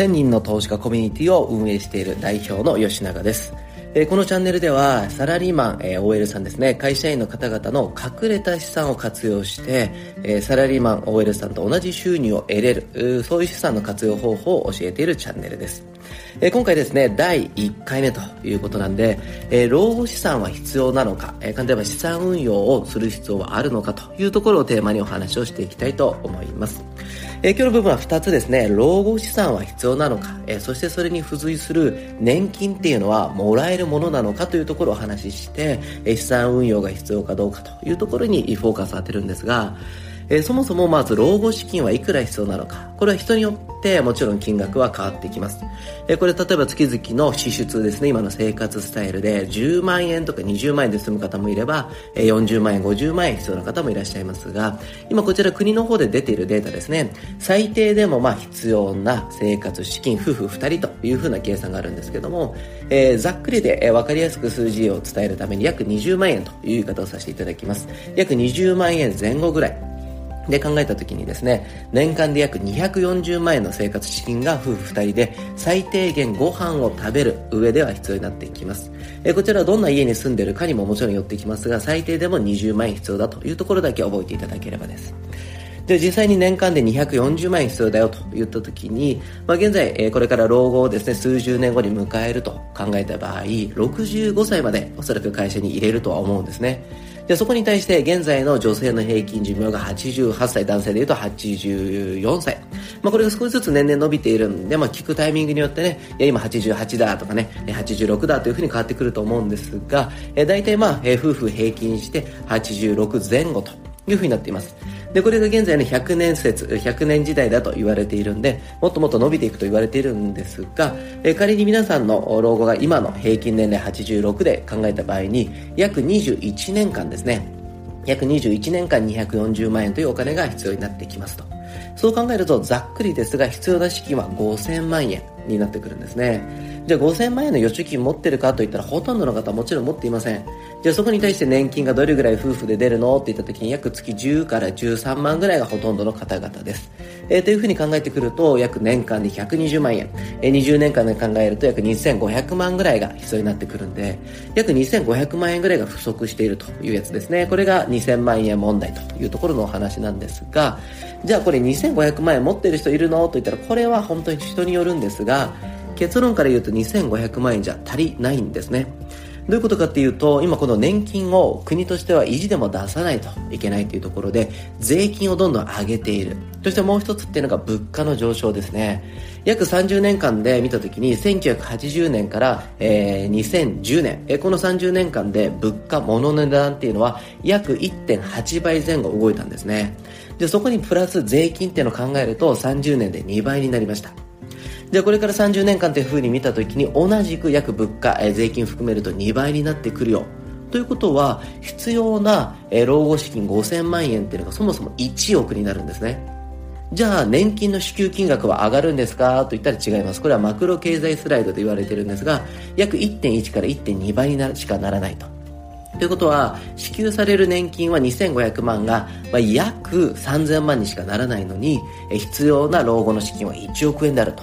1000人の投資家コミュニティを運営している代表の吉永です。えこのチャンネルではサラリーマン、え OL さんですね。会社員の方々の隠れた資産を活用して、えサラリーマン OL さんと同じ収入を得れるそういう資産の活用方法を教えているチャンネルです。え今回ですね第1回目ということなんで、え老後資産は必要なのか、え例えば資産運用をする必要はあるのかというところをテーマにお話をしていきたいと思います。え今日の部分は2つですね。老後資産は必要なのか、えそしてそれに付随する年金っていうのはもらえるものなのかというところをお話しして、資産運用が必要かどうかというところにフォーカスを当てるんですが、えそもそもまず老後資金はいくら必要なのか。これは人によってもちろん金額は変わってきます。えこれ例えば月々の支出ですね、今の生活スタイルで10万円とか20万円で済む方もいれば、え40万円、50万円必要な方もいらっしゃいますが、今こちら国の方で出ているデータですね、最低でもまあ必要な生活資金、夫婦2人というふうな計算があるんですけども、えー、ざっくりで、えー、分かりやすく数字を伝えるために約20万円という言い方をさせていただきます。約20万円前後ぐらい。で考えた時にですね、年間で約240万円の生活資金が夫婦2人で最低限ご飯を食べる上では必要になってきます。えこちらはどんな家に住んでるかにももちろんよってきますが、最低でも20万円必要だというところだけ覚えていただければです。で実際に年間で240万円必要だよと言った時に、まあ、現在、え、これから老後をですね数十年後に迎えると考えた場合65歳までおそらく会社に入れるとは思うんですねでそこに対して現在の女性の平均寿命が88歳男性でいうと84歳まあ、これが少しずつ年々伸びているんで、まあ、聞くタイミングによってね、いや今88だとかね、86だというふうに変わってくると思うんですが、え大体まあ、夫婦平均して86前後というふうになっています。で、これが現在の100年説、100年時代だと言われているんで、もっともっと伸びていくと言われているんですが、え仮に皆さんの老後が今の平均年齢86で考えた場合に、約21年間ですね、約21年間240万円というお金が必要になってきますと。そう考えると、ざっくりですが、必要な資金は5000万円になってくるんですね。じゃあ5000万円の預貯金持ってるかといったらほとんどの方はもちろん持っていません。じゃあそこに対して年金がどれぐらい夫婦で出るのって言った時に約月10から13万ぐらいがほとんどの方々です。えー、というふうに考えてくると約年間で120万円、えー、20年間で考えると約2500万ぐらいが必要になってくるんで、約2500万円ぐらいが不足しているというやつですね。これが2000万円問題というところのお話なんですが、じゃあこれ2500万円持ってる人いるの？と言ったらこれは本当に人によるんですが、結論から言うと2500万円じゃ足りないんですねどういうことかっていうと今この年金を国としては意地でも出さないといけないというところで税金をどんどん上げている。そしてもう一つっていうのが物価の上昇ですね。約30年間で見た時に1980年から、えー、2010年、えー、この30年間で物価物の値段っていうのは約1.8倍前後動いたんですね。でそこにプラス税金っていうのを考えると30年で2倍になりました。じゃあこれから30年間というふうに見た時に同じく約物価、え、税金含めると2倍になってくるよ。ということは必要な、え、老後資金5000万円っていうのがそもそも1億になるんですね。じゃあ年金の支給金額は上がるんですか？と言ったら違います。これはマクロ経済スライドと言われてるんですが約1.1から1.2倍になるしかならないと。ということは支給される年金は2500万が、まあ、約3000万にしかならないのに必要な老後の資金は1億円であると。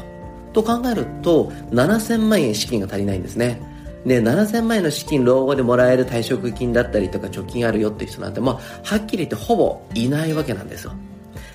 と考えると7000万円資金が足りないんですね。で7000万円の資金老後でもらえる退職金だったりとか貯金あるよっていう人なんて、まあ、はっきり言ってほぼいないわけなんですよ。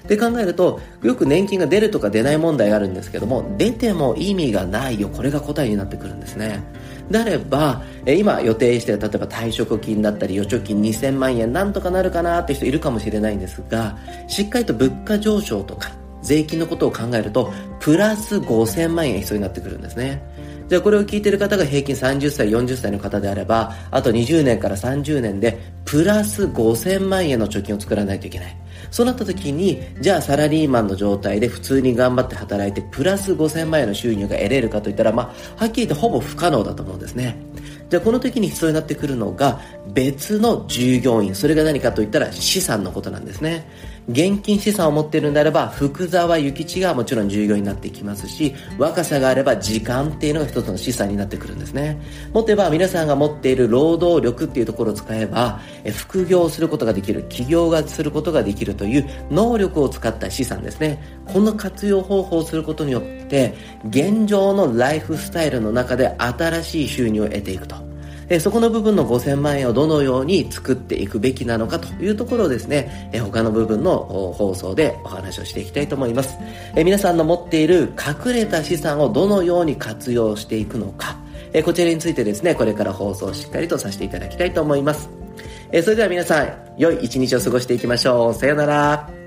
で考えるとよく年金が出るとか出ない問題があるんですけども出ても意味がないよ。これが答えになってくるんですね。であれば今予定してる例えば退職金だったり預貯金2000万円なんとかなるかなって人いるかもしれないんですがしっかりと物価上昇とか税金のことを考えるとプラス5000万円必要になってくるんですね。じゃあこれを聞いてる方が平均30歳40歳の方であればあと20年から30年でプラス5000万円の貯金を作らないといけない。そうなった時にじゃあサラリーマンの状態で普通に頑張って働いてプラス5000万円の収入が得れるかといったらまあはっきり言ってほぼ不可能だと思うんですね。じゃあこの時に必要になってくるのが別の従業員。それが何かといったら資産のことなんですね。現金資産を持っているんであれば福沢諭吉がもちろん従業員になってきますし若さがあれば時間っていうのが一つの資産になってくるんですね。もっと言えば皆さんが持っている労働力っていうところを使えば副業をすることができる。起業がすることができる。るという能力を使った資産ですね。この活用方法をすることによって、現状のライフスタイルの中で新しい収入を得ていくと。えそこの部分の5000万円をどのように作っていくべきなのかというところをですね、え他の部分の放送でお話をしていきたいと思います。え皆さんの持っている隠れた資産をどのように活用していくのか、えこちらについてですね、これから放送をしっかりとさせていただきたいと思います。えそれでは皆さん、良い一日を過ごしていきましょう。さようなら。